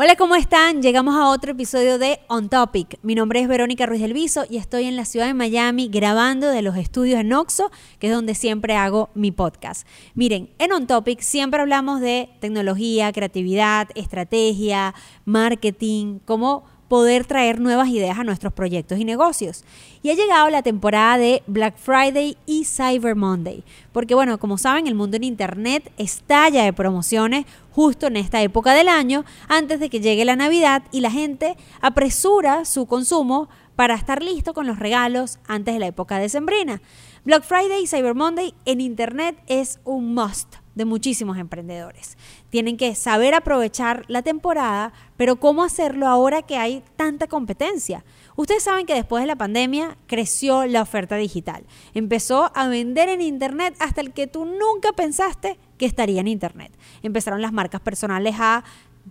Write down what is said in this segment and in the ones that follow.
Hola, ¿cómo están? Llegamos a otro episodio de On Topic. Mi nombre es Verónica Ruiz del Viso y estoy en la ciudad de Miami grabando de los estudios en Oxo, que es donde siempre hago mi podcast. Miren, en On Topic siempre hablamos de tecnología, creatividad, estrategia, marketing, cómo poder traer nuevas ideas a nuestros proyectos y negocios. Y ha llegado la temporada de Black Friday y Cyber Monday, porque bueno, como saben, el mundo en Internet estalla de promociones justo en esta época del año, antes de que llegue la Navidad y la gente apresura su consumo para estar listo con los regalos antes de la época decembrina. Black Friday y Cyber Monday en Internet es un must de muchísimos emprendedores. Tienen que saber aprovechar la temporada, pero ¿cómo hacerlo ahora que hay tanta competencia? Ustedes saben que después de la pandemia creció la oferta digital. Empezó a vender en Internet hasta el que tú nunca pensaste que estaría en Internet. Empezaron las marcas personales a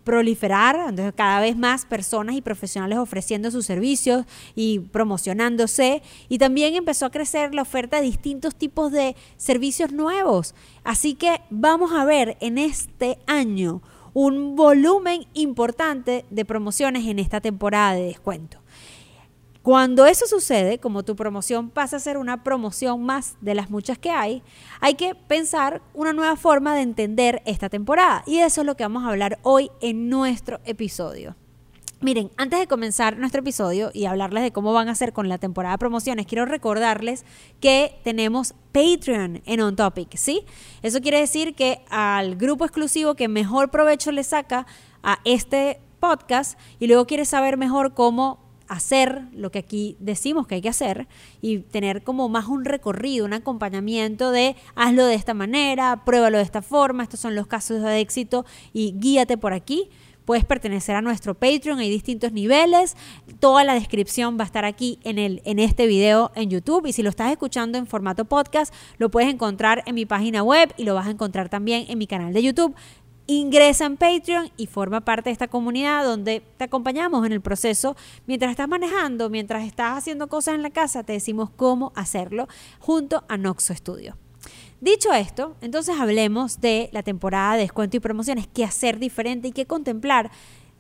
proliferar, entonces cada vez más personas y profesionales ofreciendo sus servicios y promocionándose y también empezó a crecer la oferta de distintos tipos de servicios nuevos. Así que vamos a ver en este año un volumen importante de promociones en esta temporada de descuento. Cuando eso sucede, como tu promoción pasa a ser una promoción más de las muchas que hay, hay que pensar una nueva forma de entender esta temporada. Y eso es lo que vamos a hablar hoy en nuestro episodio. Miren, antes de comenzar nuestro episodio y hablarles de cómo van a ser con la temporada de promociones, quiero recordarles que tenemos Patreon en On Topic, ¿sí? Eso quiere decir que al grupo exclusivo que mejor provecho le saca a este podcast y luego quiere saber mejor cómo hacer lo que aquí decimos que hay que hacer y tener como más un recorrido, un acompañamiento de hazlo de esta manera, pruébalo de esta forma, estos son los casos de éxito y guíate por aquí. Puedes pertenecer a nuestro Patreon, hay distintos niveles. Toda la descripción va a estar aquí en, el, en este video en YouTube. Y si lo estás escuchando en formato podcast, lo puedes encontrar en mi página web y lo vas a encontrar también en mi canal de YouTube ingresa en Patreon y forma parte de esta comunidad donde te acompañamos en el proceso. Mientras estás manejando, mientras estás haciendo cosas en la casa, te decimos cómo hacerlo junto a Noxo Studio. Dicho esto, entonces hablemos de la temporada de descuento y promociones, qué hacer diferente y qué contemplar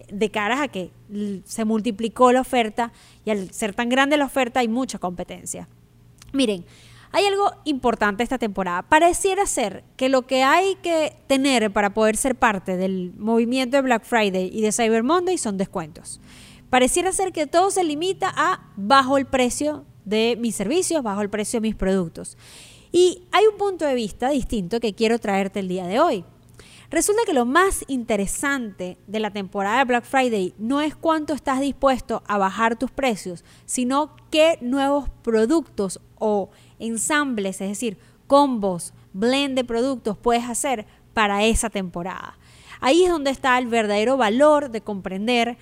de cara a que se multiplicó la oferta y al ser tan grande la oferta hay mucha competencia. Miren, hay algo importante esta temporada. Pareciera ser que lo que hay que tener para poder ser parte del movimiento de Black Friday y de Cyber Monday son descuentos. Pareciera ser que todo se limita a bajo el precio de mis servicios, bajo el precio de mis productos. Y hay un punto de vista distinto que quiero traerte el día de hoy. Resulta que lo más interesante de la temporada de Black Friday no es cuánto estás dispuesto a bajar tus precios, sino qué nuevos productos o ensambles, es decir, combos, blend de productos puedes hacer para esa temporada. Ahí es donde está el verdadero valor de comprender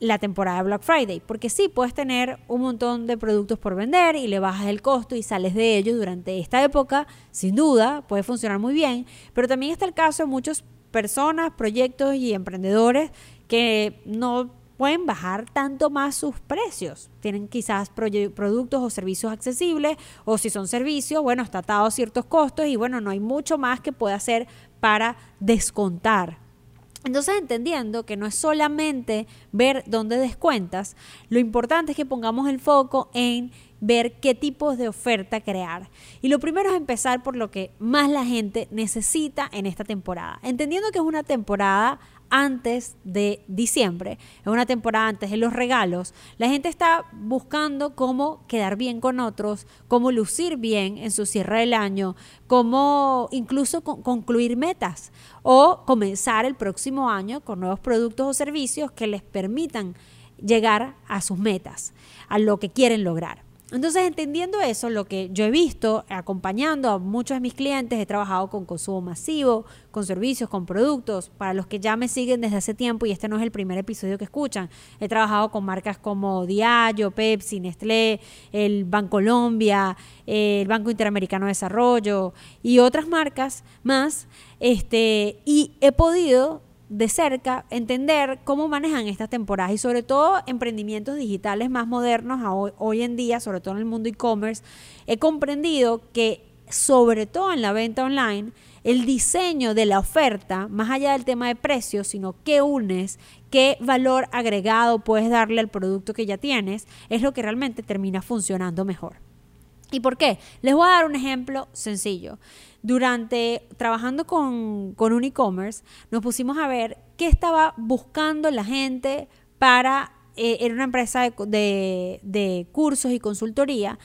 la temporada de Black Friday, porque sí, puedes tener un montón de productos por vender y le bajas el costo y sales de ellos durante esta época, sin duda, puede funcionar muy bien, pero también está el caso de muchas personas, proyectos y emprendedores que no pueden bajar tanto más sus precios. Tienen quizás productos o servicios accesibles o si son servicios, bueno, está atado a ciertos costos y bueno, no hay mucho más que pueda hacer para descontar. Entonces, entendiendo que no es solamente ver dónde descuentas, lo importante es que pongamos el foco en ver qué tipos de oferta crear. Y lo primero es empezar por lo que más la gente necesita en esta temporada. Entendiendo que es una temporada antes de diciembre, es una temporada antes de los regalos, la gente está buscando cómo quedar bien con otros, cómo lucir bien en su cierre del año, cómo incluso concluir metas o comenzar el próximo año con nuevos productos o servicios que les permitan llegar a sus metas, a lo que quieren lograr. Entonces, entendiendo eso, lo que yo he visto, acompañando a muchos de mis clientes, he trabajado con consumo masivo, con servicios, con productos. Para los que ya me siguen desde hace tiempo, y este no es el primer episodio que escuchan, he trabajado con marcas como Diageo, Pepsi, Nestlé, el Bancolombia, el Banco Interamericano de Desarrollo y otras marcas más. Este, y he podido de cerca, entender cómo manejan estas temporadas y sobre todo emprendimientos digitales más modernos hoy, en día, sobre todo en el mundo e-commerce, he comprendido que sobre todo en la venta online, el diseño de la oferta, más allá del tema de precios, sino qué unes, qué valor agregado puedes darle al producto que ya tienes, es lo que realmente termina funcionando mejor. ¿Y por qué? Les voy a dar un ejemplo sencillo. Durante trabajando con, un e-commerce, nos pusimos a ver qué estaba buscando la gente para, eh, era una empresa de, de cursos y consultoría,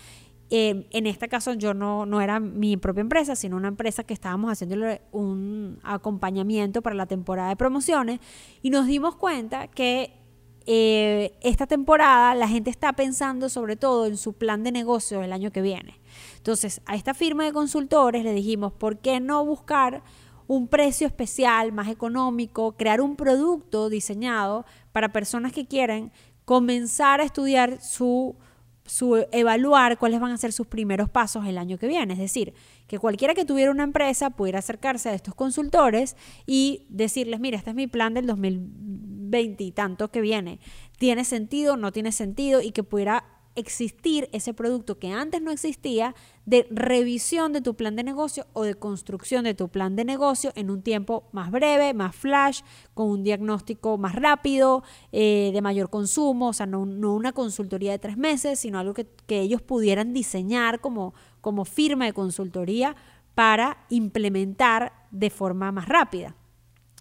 eh, en este caso yo no, no era mi propia empresa, sino una empresa que estábamos haciéndole un acompañamiento para la temporada de promociones y nos dimos cuenta que eh, esta temporada la gente está pensando sobre todo en su plan de negocio el año que viene. Entonces, a esta firma de consultores le dijimos, ¿por qué no buscar un precio especial, más económico, crear un producto diseñado para personas que quieren comenzar a estudiar su su, evaluar cuáles van a ser sus primeros pasos el año que viene. Es decir, que cualquiera que tuviera una empresa pudiera acercarse a estos consultores y decirles, mira, este es mi plan del 2020 tanto que viene. ¿Tiene sentido? ¿No tiene sentido? Y que pudiera existir ese producto que antes no existía de revisión de tu plan de negocio o de construcción de tu plan de negocio en un tiempo más breve, más flash, con un diagnóstico más rápido, eh, de mayor consumo, o sea, no, una consultoría de tres meses, sino algo que, que ellos pudieran diseñar como, como firma de consultoría para implementar de forma más rápida.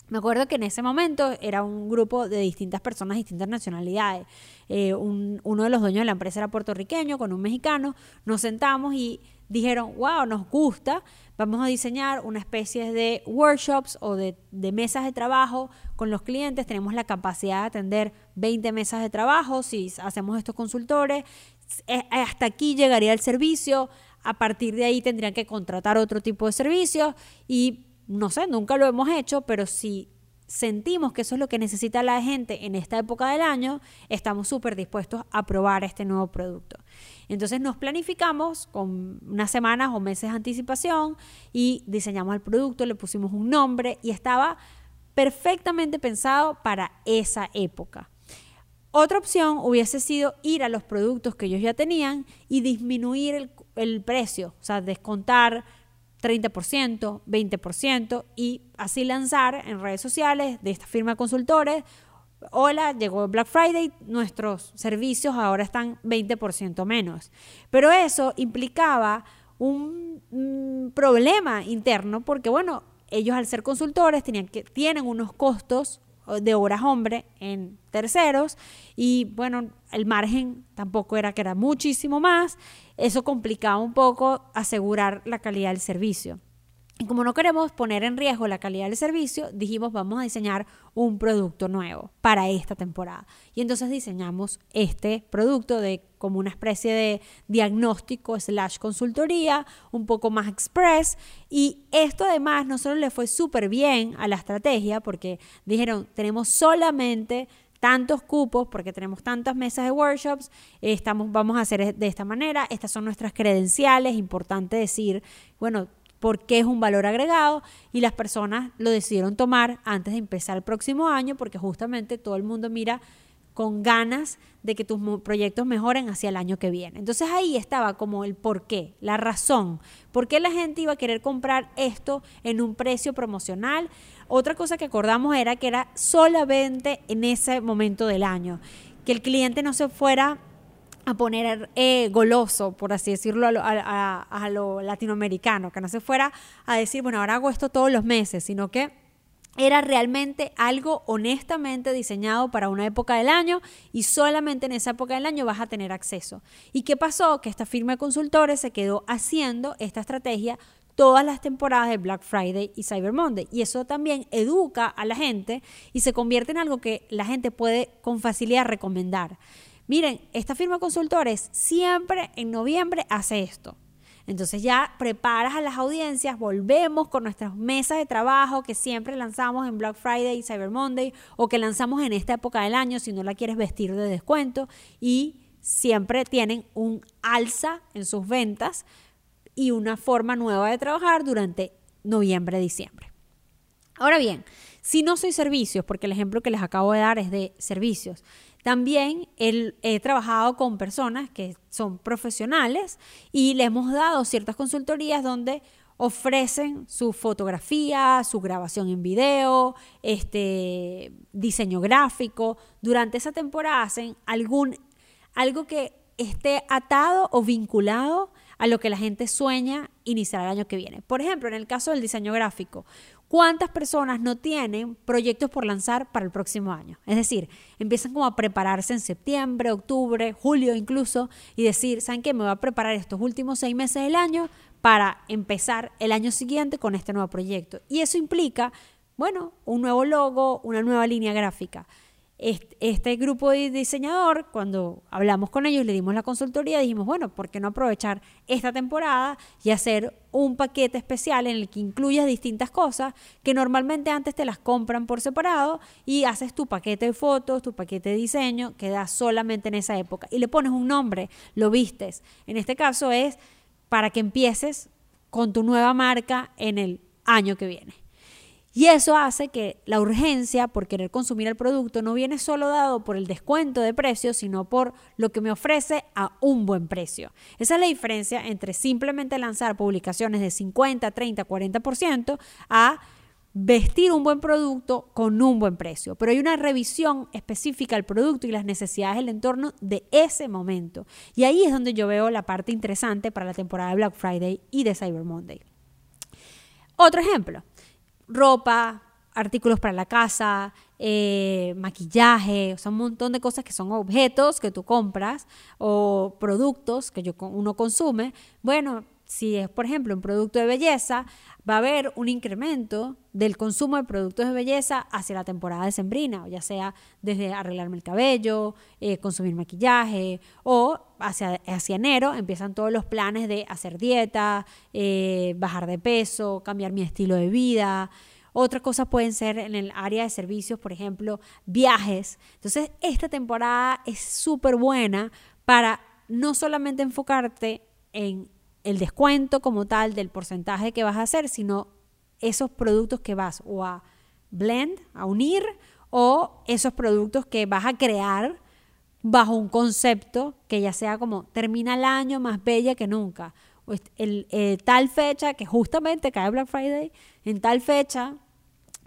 Me acuerdo que en ese momento era un grupo de distintas personas, distintas nacionalidades. Eh, uno de los dueños de la empresa era puertorriqueño con un mexicano. Nos sentamos y dijeron, wow, nos gusta, vamos a diseñar una especie de workshops o de, mesas de trabajo con los clientes. Tenemos la capacidad de atender 20 mesas de trabajo si hacemos estos consultores. Eh, hasta aquí llegaría el servicio. A partir de ahí tendrían que contratar otro tipo de servicios y no sé, nunca lo hemos hecho, pero si sentimos que eso es lo que necesita la gente en esta época del año, estamos súper dispuestos a probar este nuevo producto. Entonces nos planificamos con unas semanas o meses de anticipación y diseñamos el producto, le pusimos un nombre y estaba perfectamente pensado para esa época. Otra opción hubiese sido ir a los productos que ellos ya tenían y disminuir el, el precio, o sea, descontar 30%, 20% y así lanzar en redes sociales de esta firma de consultores, hola, llegó Black Friday, nuestros servicios ahora están 20% menos. Pero eso implicaba un, problema interno porque, bueno, ellos al ser consultores tenían que, tienen unos costos de horas hombre en terceros y bueno, el margen tampoco era que era muchísimo más, eso complicaba un poco asegurar la calidad del servicio. Y como no queremos poner en riesgo la calidad del servicio, dijimos vamos a diseñar un producto nuevo para esta temporada. Y entonces diseñamos este producto de como una especie de diagnóstico slash consultoría, un poco más express. Y esto además no solo le fue súper bien a la estrategia, porque dijeron, tenemos solamente tantos cupos porque tenemos tantas mesas de workshops, estamos, vamos a hacer de esta manera, estas son nuestras credenciales, importante decir, bueno, porque es un valor agregado y las personas lo decidieron tomar antes de empezar el próximo año porque justamente todo el mundo mira con ganas de que tus proyectos mejoren hacia el año que viene. Entonces ahí estaba como el por qué, la razón, por qué la gente iba a querer comprar esto en un precio promocional. Otra cosa que acordamos era que era solamente en ese momento del año, que el cliente no se fuera a poner eh, goloso, por así decirlo, a lo, latinoamericano, que no se fuera a decir, bueno, ahora hago esto todos los meses, sino que era realmente algo honestamente diseñado para una época del año y solamente en esa época del año vas a tener acceso. ¿Y qué pasó? Que esta firma de consultores se quedó haciendo esta estrategia todas las temporadas de Black Friday y Cyber Monday. Y eso también educa a la gente y se convierte en algo que la gente puede con facilidad recomendar. Miren, esta firma de consultores siempre en noviembre hace esto. Entonces ya preparas a las audiencias, volvemos con nuestras mesas de trabajo que siempre lanzamos en Black Friday y Cyber Monday o que lanzamos en esta época del año si no la quieres vestir de descuento y siempre tienen un alza en sus ventas y una forma nueva de trabajar durante noviembre, diciembre. Ahora bien, si no soy servicios, porque el ejemplo que les acabo de dar es de servicios, también he trabajado con personas que son profesionales y le hemos dado ciertas consultorías donde ofrecen su fotografía, su grabación en video, este diseño gráfico. Durante esa temporada hacen algún algo que esté atado o vinculado a lo que la gente sueña iniciar el año que viene. Por ejemplo, en el caso del diseño gráfico, ¿cuántas personas no tienen proyectos por lanzar para el próximo año? Es decir, empiezan como a prepararse en septiembre, octubre, julio incluso, y decir, ¿saben qué? Me voy a preparar estos últimos seis meses del año para empezar el año siguiente con este nuevo proyecto. Y eso implica, bueno, un nuevo logo, una nueva línea gráfica este grupo de diseñador, cuando hablamos con ellos, le dimos la consultoría, dijimos, bueno, ¿por qué no aprovechar esta temporada y hacer un paquete especial en el que incluyas distintas cosas que normalmente antes te las compran por separado y haces tu paquete de fotos, tu paquete de diseño, que da solamente en esa época y le pones un nombre, lo vistes. En este caso es para que empieces con tu nueva marca en el año que viene. Y eso hace que la urgencia por querer consumir el producto no viene solo dado por el descuento de precio, sino por lo que me ofrece a un buen precio. Esa es la diferencia entre simplemente lanzar publicaciones de 50, 30, 40% a vestir un buen producto con un buen precio. Pero hay una revisión específica al producto y las necesidades del entorno de ese momento. Y ahí es donde yo veo la parte interesante para la temporada de Black Friday y de Cyber Monday. Otro ejemplo ropa, artículos para la casa, eh, maquillaje, o sea, un montón de cosas que son objetos que tú compras o productos que yo, uno consume. Bueno, si es, por ejemplo, un producto de belleza, va a haber un incremento del consumo de productos de belleza hacia la temporada de sembrina, ya sea desde arreglarme el cabello, eh, consumir maquillaje, o hacia, hacia enero empiezan todos los planes de hacer dieta, eh, bajar de peso, cambiar mi estilo de vida. Otras cosas pueden ser en el área de servicios, por ejemplo, viajes. Entonces, esta temporada es súper buena para no solamente enfocarte en el descuento como tal del porcentaje que vas a hacer, sino esos productos que vas o a blend, a unir, o esos productos que vas a crear bajo un concepto que ya sea como termina el año más bella que nunca. O el, eh, tal fecha que justamente cae Black Friday, en tal fecha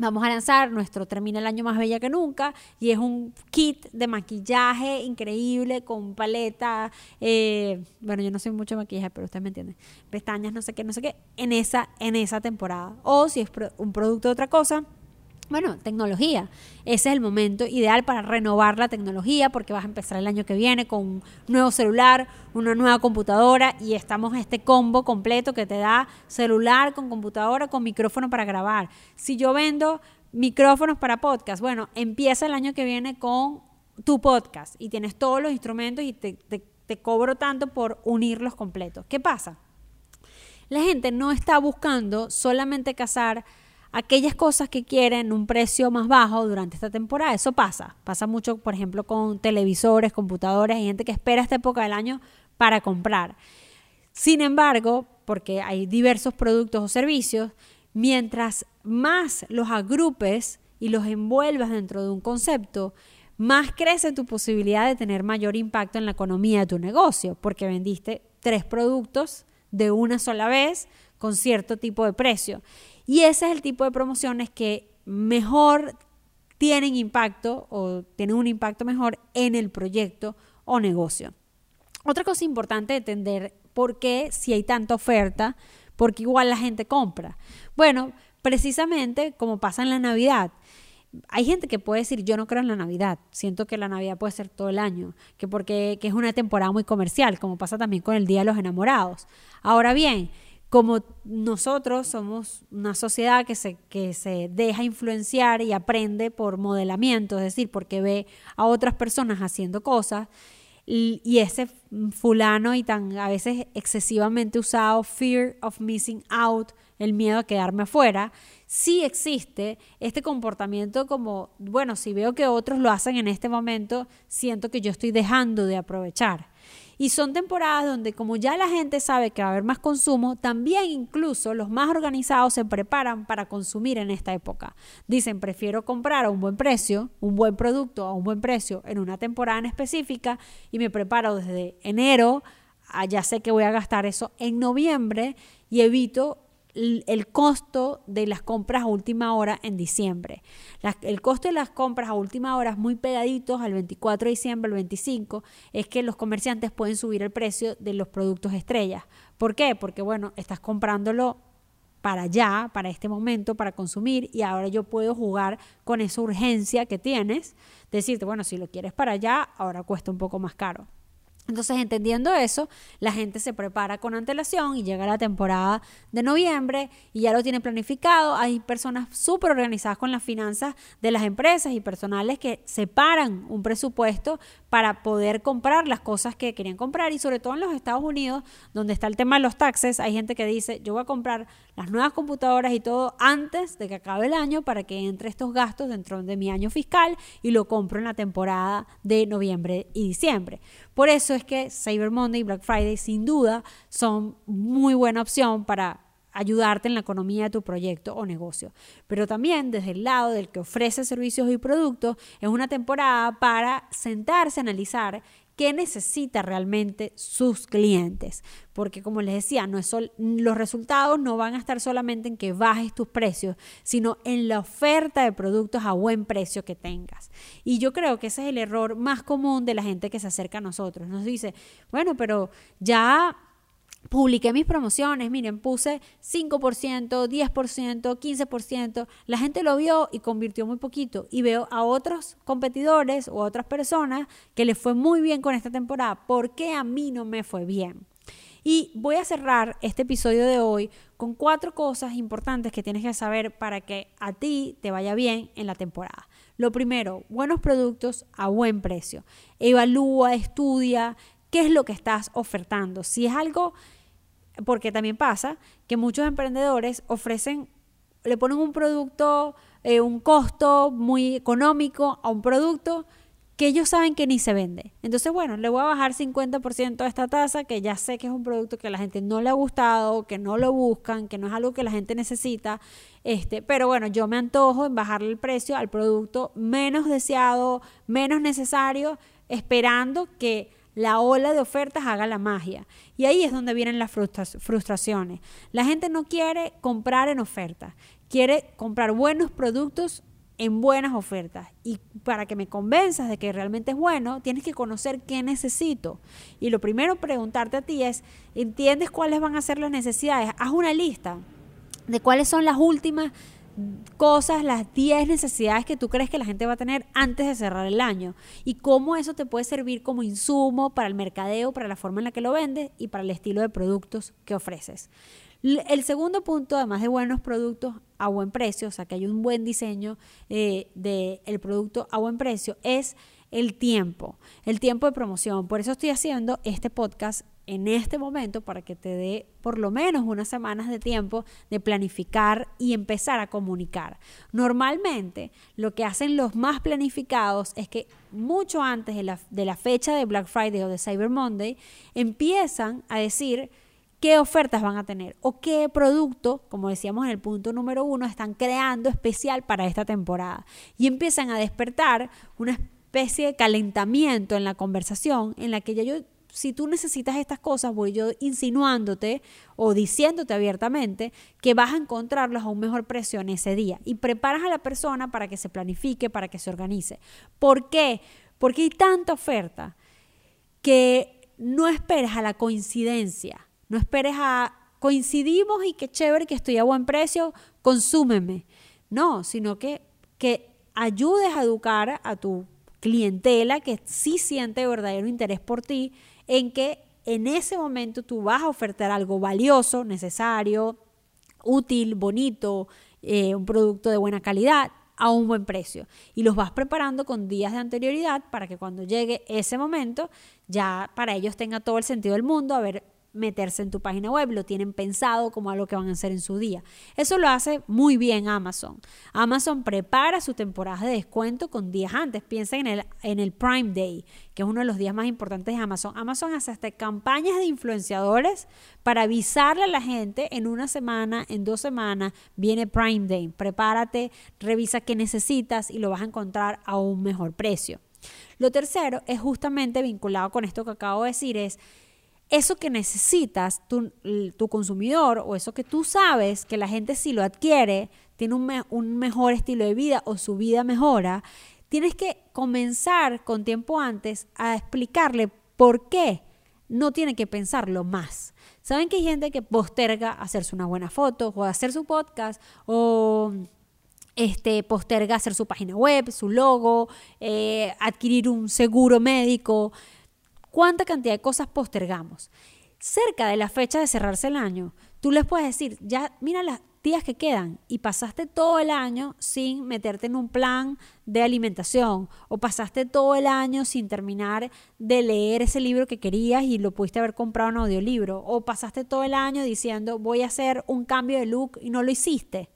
Vamos a lanzar nuestro Termina el año más bella que nunca y es un kit de maquillaje increíble con paleta, eh, bueno, yo no sé mucho de maquillaje, pero ustedes me entienden, pestañas, no sé qué, no sé qué, en esa, en esa temporada. O si es un producto de otra cosa, bueno, tecnología. Ese es el momento ideal para renovar la tecnología porque vas a empezar el año que viene con un nuevo celular, una nueva computadora y estamos en este combo completo que te da celular con computadora con micrófono para grabar. Si yo vendo micrófonos para podcast, bueno, empieza el año que viene con tu podcast y tienes todos los instrumentos y te, te cobro tanto por unirlos completos. ¿Qué pasa? La gente no está buscando solamente cazar aquellas cosas que quieren un precio más bajo durante esta temporada. Eso pasa. Pasa mucho, por ejemplo, con televisores, computadores. Hay gente que espera esta época del año para comprar. Sin embargo, porque hay diversos productos o servicios, mientras más los agrupes y los envuelvas dentro de un concepto, más crece tu posibilidad de tener mayor impacto en la economía de tu negocio, porque vendiste tres productos de una sola vez con cierto tipo de precio. Y ese es el tipo de promociones que mejor tienen impacto o tienen un impacto mejor en el proyecto o negocio. Otra cosa importante de entender por qué si hay tanta oferta, porque igual la gente compra. Bueno, precisamente como pasa en la Navidad. Hay gente que puede decir, yo no creo en la Navidad, siento que la Navidad puede ser todo el año, que porque que es una temporada muy comercial, como pasa también con el Día de los Enamorados. Ahora bien, como nosotros somos una sociedad que se, que se deja influenciar y aprende por modelamiento, es decir, porque ve a otras personas haciendo cosas, y, ese fulano y tan a veces excesivamente usado, fear of missing out, el miedo a quedarme afuera, sí existe este comportamiento como, bueno, si veo que otros lo hacen en este momento, siento que yo estoy dejando de aprovechar. Y son temporadas donde como ya la gente sabe que va a haber más consumo, también incluso los más organizados se preparan para consumir en esta época. Dicen, prefiero comprar a un buen precio, un buen producto a un buen precio en una temporada en específica y me preparo desde enero, ya sé que voy a gastar eso en noviembre y evito el costo de las compras a última hora en diciembre. el costo de las compras a última hora, muy pegaditos al 24 de diciembre, al 25, es que los comerciantes pueden subir el precio de los productos estrellas. ¿Por qué? Porque, bueno, estás comprándolo para allá, para este momento, para consumir, y ahora yo puedo jugar con esa urgencia que tienes, decirte, bueno, si lo quieres para allá, ahora cuesta un poco más caro. Entonces, entendiendo eso, la gente se prepara con antelación y llega la temporada de noviembre y ya lo tiene planificado. Hay personas súper organizadas con las finanzas de las empresas y personales que separan un presupuesto para poder comprar las cosas que querían comprar y sobre todo en los Estados Unidos, donde está el tema de los taxes, hay gente que dice, yo voy a comprar las nuevas computadoras y todo antes de que acabe el año para que entre estos gastos dentro de mi año fiscal y lo compro en la temporada de noviembre y diciembre. Por eso es que Cyber Monday y Black Friday sin duda son muy buena opción para ayudarte en la economía de tu proyecto o negocio. Pero también desde el lado del que ofrece servicios y productos, es una temporada para sentarse a analizar qué necesita realmente sus clientes. Porque como les decía, no es los resultados no van a estar solamente en que bajes tus precios, sino en la oferta de productos a buen precio que tengas. Y yo creo que ese es el error más común de la gente que se acerca a nosotros. Nos dice, bueno, pero ya publiqué mis promociones, miren, puse 5%, 10%, 15%, la gente lo vio y convirtió muy poquito y veo a otros competidores o a otras personas que les fue muy bien con esta temporada, ¿por qué a mí no me fue bien? Y voy a cerrar este episodio de hoy con cuatro cosas importantes que tienes que saber para que a ti te vaya bien en la temporada. Lo primero, buenos productos a buen precio. Evalúa, estudia, qué es lo que estás ofertando. Si es algo, porque también pasa que muchos emprendedores ofrecen, le ponen un producto, eh, un costo muy económico a un producto que ellos saben que ni se vende. Entonces, bueno, le voy a bajar 50% a esta tasa, que ya sé que es un producto que a la gente no le ha gustado, que no lo buscan, que no es algo que la gente necesita. Este, pero bueno, yo me antojo en bajarle el precio al producto menos deseado, menos necesario, esperando que la ola de ofertas haga la magia. Y ahí es donde vienen las frustraciones. La gente no quiere comprar en ofertas, quiere comprar buenos productos en buenas ofertas. Y para que me convenzas de que realmente es bueno, tienes que conocer qué necesito. Y lo primero preguntarte a ti es, ¿entiendes cuáles van a ser las necesidades? Haz una lista de cuáles son las últimas cosas, las 10 necesidades que tú crees que la gente va a tener antes de cerrar el año y cómo eso te puede servir como insumo para el mercadeo, para la forma en la que lo vendes y para el estilo de productos que ofreces. El segundo punto, además de buenos productos a buen precio, o sea, que hay un buen diseño eh, del producto a buen precio, es el tiempo, el tiempo de promoción. Por eso estoy haciendo este podcast en este momento para que te dé por lo menos unas semanas de tiempo de planificar y empezar a comunicar. Normalmente lo que hacen los más planificados es que mucho antes de la, de la fecha de Black Friday o de Cyber Monday empiezan a decir qué ofertas van a tener o qué producto, como decíamos en el punto número uno, están creando especial para esta temporada. Y empiezan a despertar una especie de calentamiento en la conversación en la que ya yo si tú necesitas estas cosas, voy yo insinuándote o diciéndote abiertamente que vas a encontrarlos a un mejor precio en ese día. Y preparas a la persona para que se planifique, para que se organice. ¿Por qué? Porque hay tanta oferta que no esperes a la coincidencia, no esperes a coincidimos y qué chévere que estoy a buen precio, consúmeme. No, sino que, que ayudes a educar a tu clientela que sí siente verdadero interés por ti en que en ese momento tú vas a ofertar algo valioso, necesario, útil, bonito, eh, un producto de buena calidad a un buen precio. Y los vas preparando con días de anterioridad para que cuando llegue ese momento ya para ellos tenga todo el sentido del mundo haber meterse en tu página web, lo tienen pensado como algo que van a hacer en su día. Eso lo hace muy bien Amazon. Amazon prepara su temporada de descuento con días antes. Piensen en el, en el Prime Day, que es uno de los días más importantes de Amazon. Amazon hace hasta campañas de influenciadores para avisarle a la gente en una semana, en dos semanas, viene Prime Day. Prepárate, revisa qué necesitas y lo vas a encontrar a un mejor precio. Lo tercero es justamente vinculado con esto que acabo de decir, es eso que necesitas, tu, consumidor, o eso que tú sabes que la gente si lo adquiere, tiene un, un mejor estilo de vida o su vida mejora, tienes que comenzar con tiempo antes a explicarle por qué no tiene que pensarlo más. ¿Saben que hay gente que posterga hacerse una buena foto o hacer su podcast o este, posterga hacer su página web, su logo, eh, adquirir un seguro médico? ¿Cuánta cantidad de cosas postergamos? Cerca de la fecha de cerrarse el año, tú les puedes decir, ya mira las días que quedan y pasaste todo el año sin meterte en un plan de alimentación o pasaste todo el año sin terminar de leer ese libro que querías y lo pudiste haber comprado en audiolibro o pasaste todo el año diciendo voy a hacer un cambio de look y no lo hiciste.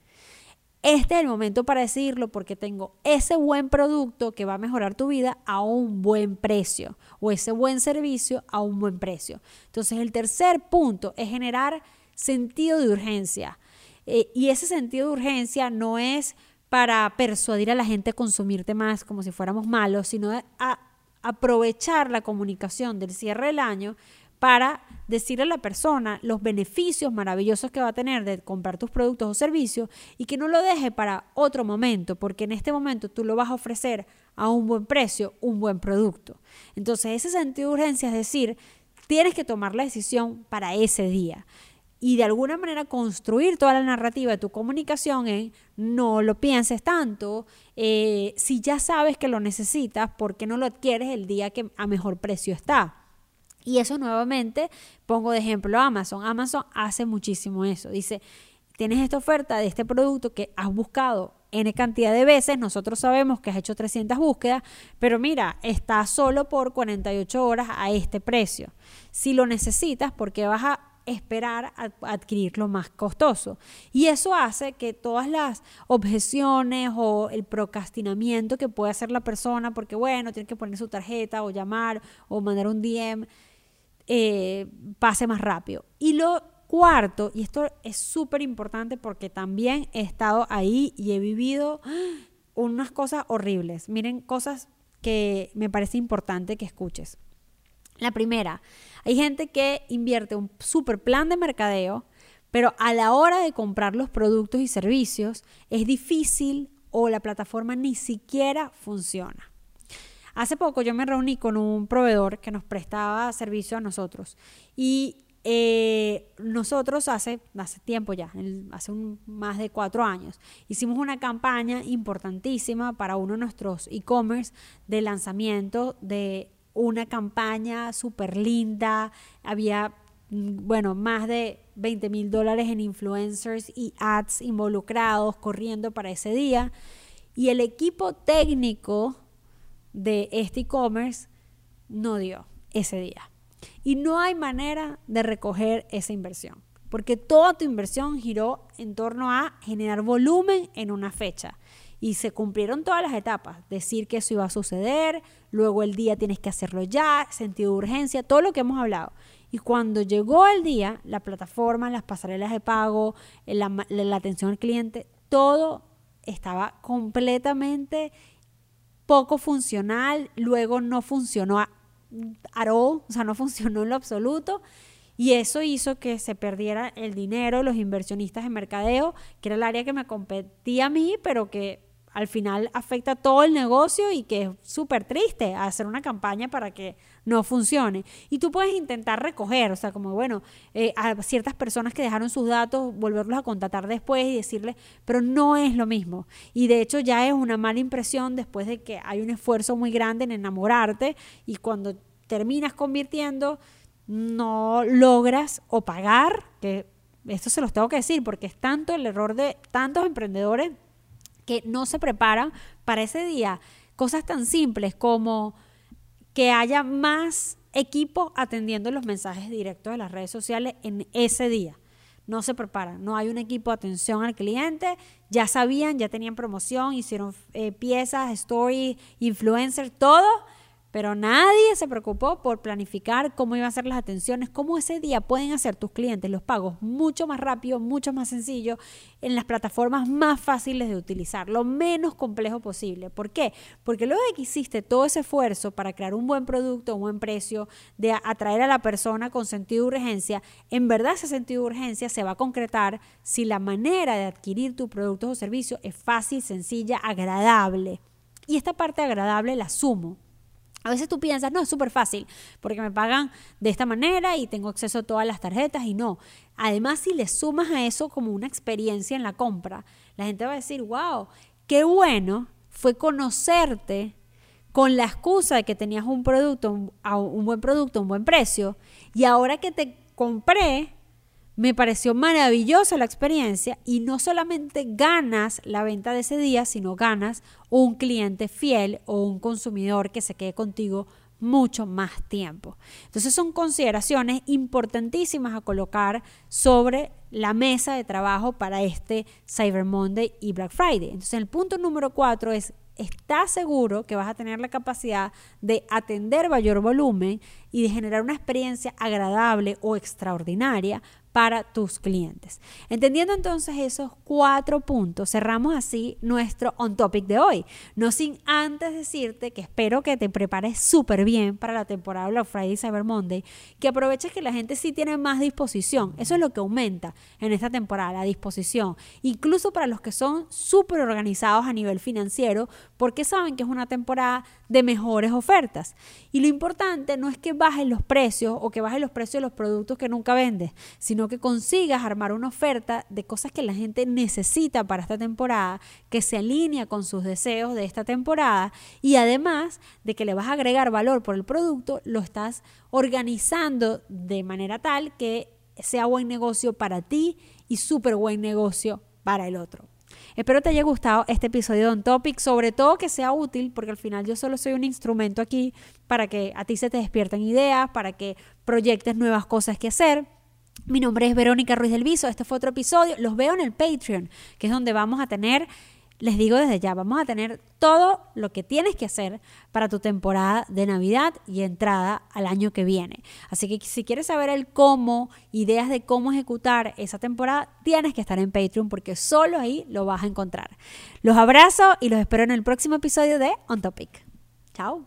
Este es el momento para decirlo porque tengo ese buen producto que va a mejorar tu vida a un buen precio o ese buen servicio a un buen precio. Entonces el tercer punto es generar sentido de urgencia. Eh, y ese sentido de urgencia no es para persuadir a la gente a consumirte más como si fuéramos malos, sino a aprovechar la comunicación del cierre del año para decirle a la persona los beneficios maravillosos que va a tener de comprar tus productos o servicios y que no lo deje para otro momento, porque en este momento tú lo vas a ofrecer a un buen precio, un buen producto. Entonces, ese sentido de urgencia es decir, tienes que tomar la decisión para ese día y de alguna manera construir toda la narrativa de tu comunicación en no lo pienses tanto, eh, si ya sabes que lo necesitas, ¿por qué no lo adquieres el día que a mejor precio está? Y eso nuevamente pongo de ejemplo Amazon. Amazon hace muchísimo eso. Dice, tienes esta oferta de este producto que has buscado N cantidad de veces, nosotros sabemos que has hecho 300 búsquedas, pero mira, está solo por 48 horas a este precio. Si lo necesitas, porque vas a esperar a adquirirlo más costoso. Y eso hace que todas las objeciones o el procrastinamiento que puede hacer la persona, porque bueno, tiene que poner su tarjeta o llamar o mandar un DM, eh, pase más rápido. Y lo cuarto, y esto es súper importante porque también he estado ahí y he vivido unas cosas horribles. Miren, cosas que me parece importante que escuches. La primera, hay gente que invierte un super plan de mercadeo, pero a la hora de comprar los productos y servicios es difícil o la plataforma ni siquiera funciona. Hace poco yo me reuní con un proveedor que nos prestaba servicio a nosotros y eh, nosotros hace, hace tiempo ya, hace más de cuatro años, hicimos una campaña importantísima para uno de nuestros e-commerce de lanzamiento de una campaña súper linda, había, mm, bueno, más de 20 mil dólares en influencers y ads involucrados corriendo para ese día. Y el equipo técnico de este e-commerce no dio ese día. Y no hay manera de recoger esa inversión, porque toda tu inversión giró en torno a generar volumen en una fecha y se cumplieron todas las etapas. Decir que eso iba a suceder, luego el día tienes que hacerlo ya, sentido de urgencia, todo lo que hemos hablado. Y cuando llegó el día, la plataforma, las pasarelas de pago, la, la atención al cliente, todo estaba completamente poco funcional, luego no funcionó a o sea, no funcionó en lo absoluto. Y eso hizo que se perdiera el dinero, los inversionistas en mercadeo, que era el área que me competía a mí, pero que al final afecta todo el negocio y que es súper triste hacer una campaña para que no funcione. Y tú puedes intentar recoger, o sea, como bueno, eh, a ciertas personas que dejaron sus datos, volverlos a contactar después y decirles, pero no es lo mismo. Y de hecho ya es una mala impresión después de que hay un esfuerzo muy grande en enamorarte y cuando terminas convirtiendo, no logras o pagar, que esto se los tengo que decir porque es tanto el error de tantos emprendedores que no se preparan para ese día. Cosas tan simples como que haya más equipo atendiendo los mensajes directos de las redes sociales en ese día. No se preparan, no hay un equipo de atención al cliente, ya sabían, ya tenían promoción, hicieron eh, piezas, stories, influencers, todo, pero nadie se preocupó por planificar cómo iban a ser las atenciones, cómo ese día pueden hacer tus clientes los pagos mucho más rápido, mucho más sencillo, en las plataformas más fáciles de utilizar, lo menos complejo posible. ¿Por qué? Porque luego de que hiciste todo ese esfuerzo para crear un buen producto, un buen precio, de atraer a la persona con sentido de urgencia, en verdad ese sentido de urgencia se va a concretar si la manera de adquirir tu producto o servicio es fácil, sencilla, agradable. Y esta parte agradable la sumo a veces tú piensas, no, es súper fácil, porque me pagan de esta manera y tengo acceso a todas las tarjetas y no. Además, si le sumas a eso como una experiencia en la compra, la gente va a decir, wow, qué bueno fue conocerte con la excusa de que tenías un producto, un, un buen producto, un buen precio, y ahora que te compré, me pareció maravillosa la experiencia y no solamente ganas la venta de ese día, sino ganas un cliente fiel o un consumidor que se quede contigo mucho más tiempo. Entonces son consideraciones importantísimas a colocar sobre la mesa de trabajo para este Cyber Monday y Black Friday. Entonces el punto número cuatro es estás seguro que vas a tener la capacidad de atender mayor volumen y de generar una experiencia agradable o extraordinaria para tus clientes. Entendiendo entonces esos cuatro puntos, cerramos así nuestro on topic de hoy. No sin antes decirte que espero que te prepares súper bien para la temporada Black Friday Cyber Monday, que aproveches que la gente sí tiene más disposición. Eso es lo que aumenta en esta temporada, la disposición. Incluso para los que son súper organizados a nivel financiero, porque saben que es una temporada de mejores ofertas. Y lo importante no es que bajen los precios o que bajen los precios de los productos que nunca vendes, que consigas armar una oferta de cosas que la gente necesita para esta temporada, que se alinea con sus deseos de esta temporada y además de que le vas a agregar valor por el producto, lo estás organizando de manera tal que sea buen negocio para ti y súper buen negocio para el otro. Espero te haya gustado este episodio de On Topic, sobre todo que sea útil, porque al final yo solo soy un instrumento aquí para que a ti se te despierten ideas, para que proyectes nuevas cosas que hacer. Mi nombre es Verónica Ruiz del Viso, este fue otro episodio, los veo en el Patreon, que es donde vamos a tener les digo desde ya, vamos a tener todo lo que tienes que hacer para tu temporada de Navidad y entrada al año que viene. Así que si quieres saber el cómo, ideas de cómo ejecutar esa temporada, tienes que estar en Patreon porque solo ahí lo vas a encontrar. Los abrazo y los espero en el próximo episodio de On Topic. Chao.